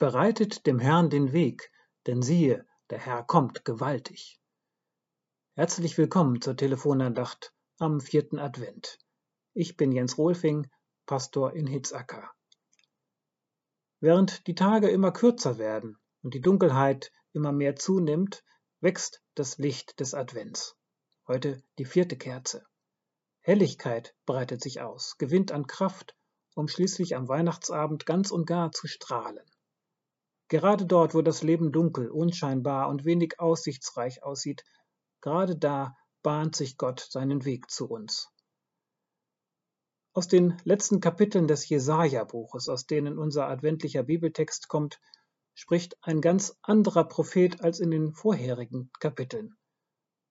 Bereitet dem Herrn den Weg, denn siehe, der Herr kommt gewaltig. Herzlich willkommen zur Telefonandacht am vierten Advent. Ich bin Jens Rohlfing, Pastor in Hitzacker. Während die Tage immer kürzer werden und die Dunkelheit immer mehr zunimmt, wächst das Licht des Advents. Heute die vierte Kerze. Helligkeit breitet sich aus, gewinnt an Kraft, um schließlich am Weihnachtsabend ganz und gar zu strahlen. Gerade dort, wo das Leben dunkel, unscheinbar und wenig aussichtsreich aussieht, gerade da bahnt sich Gott seinen Weg zu uns. Aus den letzten Kapiteln des Jesaja-Buches, aus denen unser adventlicher Bibeltext kommt, spricht ein ganz anderer Prophet als in den vorherigen Kapiteln.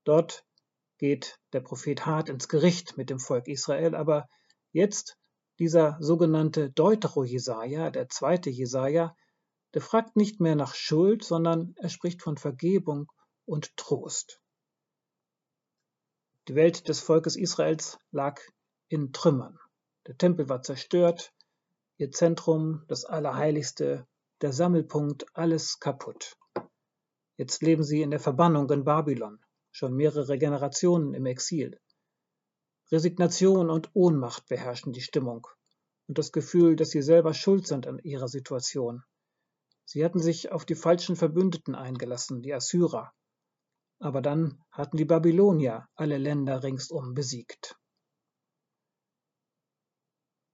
Dort geht der Prophet hart ins Gericht mit dem Volk Israel, aber jetzt dieser sogenannte Deutero Jesaja, der zweite Jesaja, der fragt nicht mehr nach Schuld, sondern er spricht von Vergebung und Trost. Die Welt des Volkes Israels lag in Trümmern. Der Tempel war zerstört, ihr Zentrum, das Allerheiligste, der Sammelpunkt, alles kaputt. Jetzt leben sie in der Verbannung in Babylon, schon mehrere Generationen im Exil. Resignation und Ohnmacht beherrschen die Stimmung und das Gefühl, dass sie selber schuld sind an ihrer Situation. Sie hatten sich auf die falschen Verbündeten eingelassen, die Assyrer. Aber dann hatten die Babylonier alle Länder ringsum besiegt.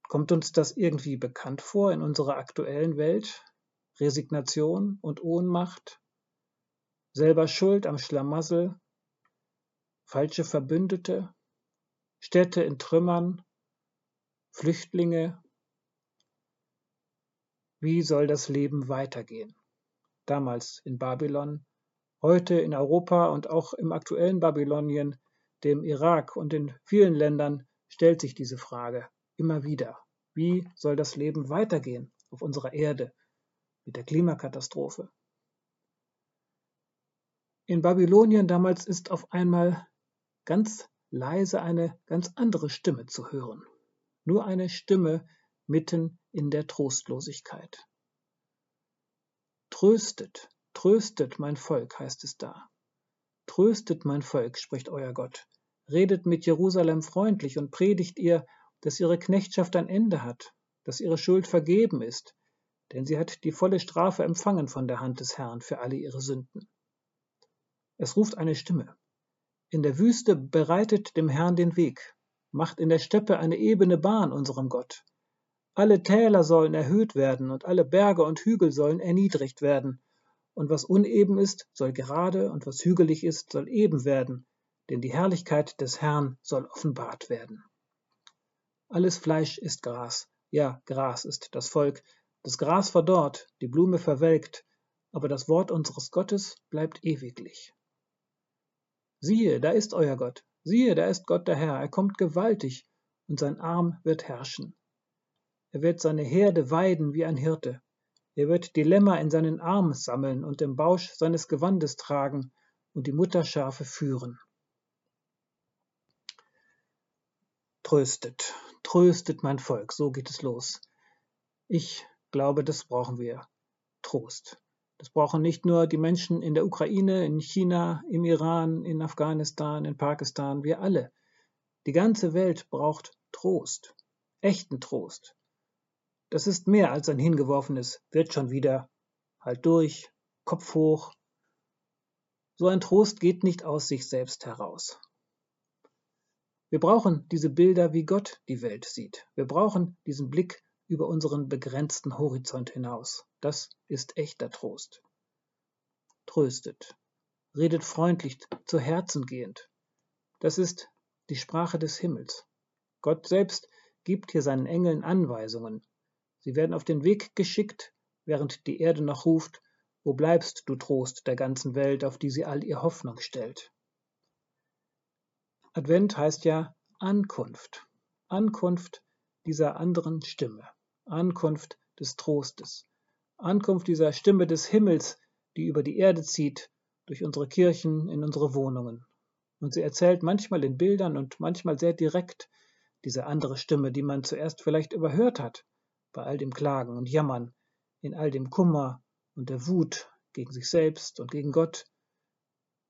Kommt uns das irgendwie bekannt vor in unserer aktuellen Welt? Resignation und Ohnmacht? Selber Schuld am Schlamassel? Falsche Verbündete? Städte in Trümmern? Flüchtlinge, wie soll das Leben weitergehen? Damals in Babylon, heute in Europa und auch im aktuellen Babylonien, dem Irak und in vielen Ländern stellt sich diese Frage immer wieder. Wie soll das Leben weitergehen auf unserer Erde mit der Klimakatastrophe? In Babylonien damals ist auf einmal ganz leise eine ganz andere Stimme zu hören. Nur eine Stimme mitten in der Trostlosigkeit. Tröstet, tröstet mein Volk, heißt es da. Tröstet mein Volk, spricht euer Gott. Redet mit Jerusalem freundlich und predigt ihr, dass ihre Knechtschaft ein Ende hat, dass ihre Schuld vergeben ist, denn sie hat die volle Strafe empfangen von der Hand des Herrn für alle ihre Sünden. Es ruft eine Stimme. In der Wüste bereitet dem Herrn den Weg, macht in der Steppe eine ebene Bahn unserem Gott. Alle Täler sollen erhöht werden und alle Berge und Hügel sollen erniedrigt werden. Und was uneben ist, soll gerade, und was hügelig ist, soll eben werden, denn die Herrlichkeit des Herrn soll offenbart werden. Alles Fleisch ist Gras, ja, Gras ist das Volk. Das Gras verdorrt, die Blume verwelkt, aber das Wort unseres Gottes bleibt ewiglich. Siehe, da ist euer Gott, siehe, da ist Gott der Herr, er kommt gewaltig, und sein Arm wird herrschen. Er wird seine Herde weiden wie ein Hirte. Er wird die Lämmer in seinen Arm sammeln und im Bausch seines Gewandes tragen und die Mutterschafe führen. Tröstet, tröstet mein Volk, so geht es los. Ich glaube, das brauchen wir. Trost. Das brauchen nicht nur die Menschen in der Ukraine, in China, im Iran, in Afghanistan, in Pakistan, wir alle. Die ganze Welt braucht Trost, echten Trost. Das ist mehr als ein hingeworfenes wird schon wieder, halt durch, Kopf hoch. So ein Trost geht nicht aus sich selbst heraus. Wir brauchen diese Bilder, wie Gott die Welt sieht. Wir brauchen diesen Blick über unseren begrenzten Horizont hinaus. Das ist echter Trost. Tröstet, redet freundlich, zu Herzen gehend. Das ist die Sprache des Himmels. Gott selbst gibt hier seinen Engeln Anweisungen, Sie werden auf den Weg geschickt, während die Erde noch ruft, wo bleibst du Trost der ganzen Welt, auf die sie all ihr Hoffnung stellt. Advent heißt ja Ankunft, Ankunft dieser anderen Stimme, Ankunft des Trostes, Ankunft dieser Stimme des Himmels, die über die Erde zieht, durch unsere Kirchen, in unsere Wohnungen. Und sie erzählt manchmal in Bildern und manchmal sehr direkt diese andere Stimme, die man zuerst vielleicht überhört hat, bei all dem Klagen und Jammern, in all dem Kummer und der Wut gegen sich selbst und gegen Gott,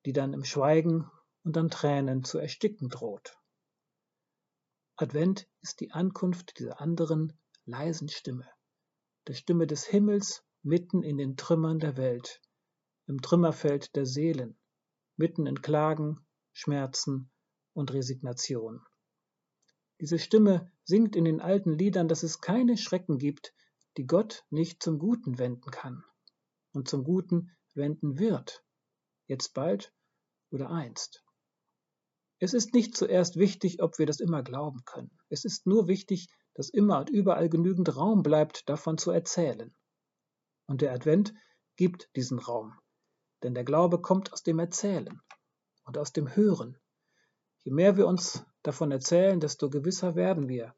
die dann im Schweigen und an Tränen zu ersticken droht. Advent ist die Ankunft dieser anderen leisen Stimme, der Stimme des Himmels mitten in den Trümmern der Welt, im Trümmerfeld der Seelen, mitten in Klagen, Schmerzen und Resignation. Diese Stimme singt in den alten Liedern, dass es keine Schrecken gibt, die Gott nicht zum Guten wenden kann und zum Guten wenden wird, jetzt bald oder einst. Es ist nicht zuerst wichtig, ob wir das immer glauben können. Es ist nur wichtig, dass immer und überall genügend Raum bleibt, davon zu erzählen. Und der Advent gibt diesen Raum, denn der Glaube kommt aus dem Erzählen und aus dem Hören. Je mehr wir uns davon erzählen, desto gewisser werden wir,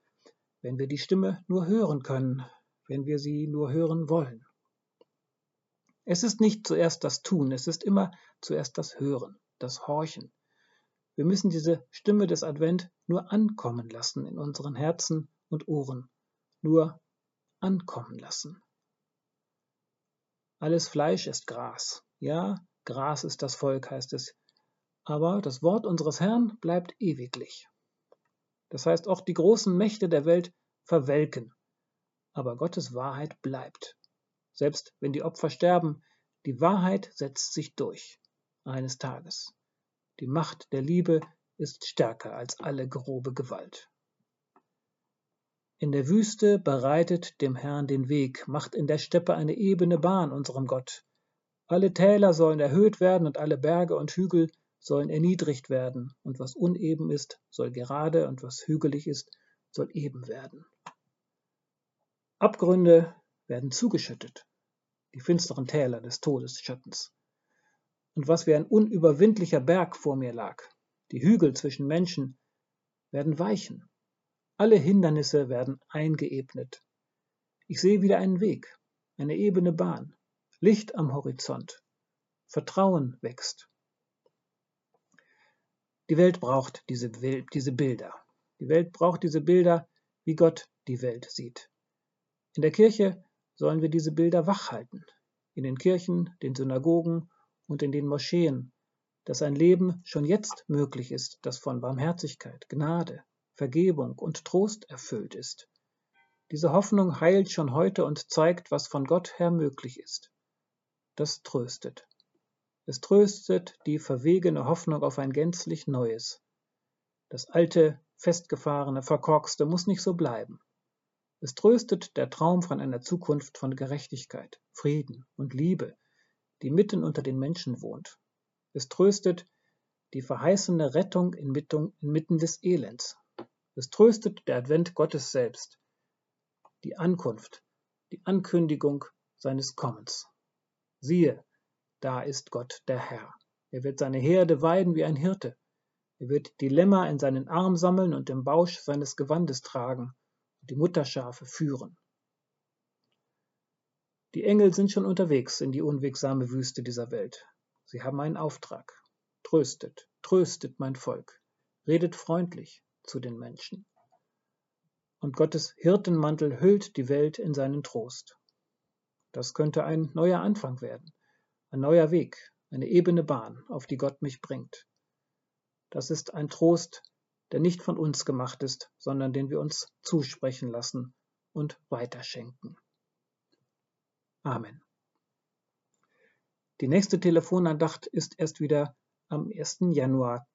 wenn wir die Stimme nur hören können, wenn wir sie nur hören wollen. Es ist nicht zuerst das Tun, es ist immer zuerst das Hören, das Horchen. Wir müssen diese Stimme des Advent nur ankommen lassen in unseren Herzen und Ohren, nur ankommen lassen. Alles Fleisch ist Gras. Ja, Gras ist das Volk, heißt es. Aber das Wort unseres Herrn bleibt ewiglich. Das heißt, auch die großen Mächte der Welt verwelken. Aber Gottes Wahrheit bleibt. Selbst wenn die Opfer sterben, die Wahrheit setzt sich durch. Eines Tages. Die Macht der Liebe ist stärker als alle grobe Gewalt. In der Wüste bereitet dem Herrn den Weg, macht in der Steppe eine ebene Bahn unserem Gott. Alle Täler sollen erhöht werden und alle Berge und Hügel sollen erniedrigt werden, und was uneben ist, soll gerade, und was hügelig ist, soll eben werden. Abgründe werden zugeschüttet, die finsteren Täler des Todesschattens. Und was wie ein unüberwindlicher Berg vor mir lag, die Hügel zwischen Menschen, werden weichen. Alle Hindernisse werden eingeebnet. Ich sehe wieder einen Weg, eine ebene Bahn, Licht am Horizont. Vertrauen wächst. Die Welt braucht diese, diese Bilder. Die Welt braucht diese Bilder, wie Gott die Welt sieht. In der Kirche sollen wir diese Bilder wachhalten. In den Kirchen, den Synagogen und in den Moscheen, dass ein Leben schon jetzt möglich ist, das von Barmherzigkeit, Gnade, Vergebung und Trost erfüllt ist. Diese Hoffnung heilt schon heute und zeigt, was von Gott her möglich ist. Das tröstet. Es tröstet die verwegene Hoffnung auf ein gänzlich Neues. Das alte, festgefahrene, verkorkste muss nicht so bleiben. Es tröstet der Traum von einer Zukunft von Gerechtigkeit, Frieden und Liebe, die mitten unter den Menschen wohnt. Es tröstet die verheißene Rettung inmitten des Elends, es tröstet der Advent Gottes selbst, die Ankunft, die Ankündigung seines Kommens. Siehe, da ist Gott der Herr. Er wird seine Herde weiden wie ein Hirte. Er wird die Lämmer in seinen Arm sammeln und im Bausch seines Gewandes tragen und die Mutterschafe führen. Die Engel sind schon unterwegs in die unwegsame Wüste dieser Welt. Sie haben einen Auftrag. Tröstet, tröstet mein Volk. Redet freundlich, zu den Menschen. Und Gottes Hirtenmantel hüllt die Welt in seinen Trost. Das könnte ein neuer Anfang werden, ein neuer Weg, eine ebene Bahn, auf die Gott mich bringt. Das ist ein Trost, der nicht von uns gemacht ist, sondern den wir uns zusprechen lassen und weiterschenken. Amen. Die nächste Telefonandacht ist erst wieder am 1. Januar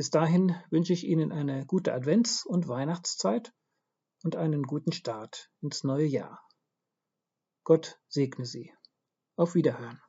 bis dahin wünsche ich Ihnen eine gute Advents- und Weihnachtszeit und einen guten Start ins neue Jahr. Gott segne Sie. Auf Wiederhören.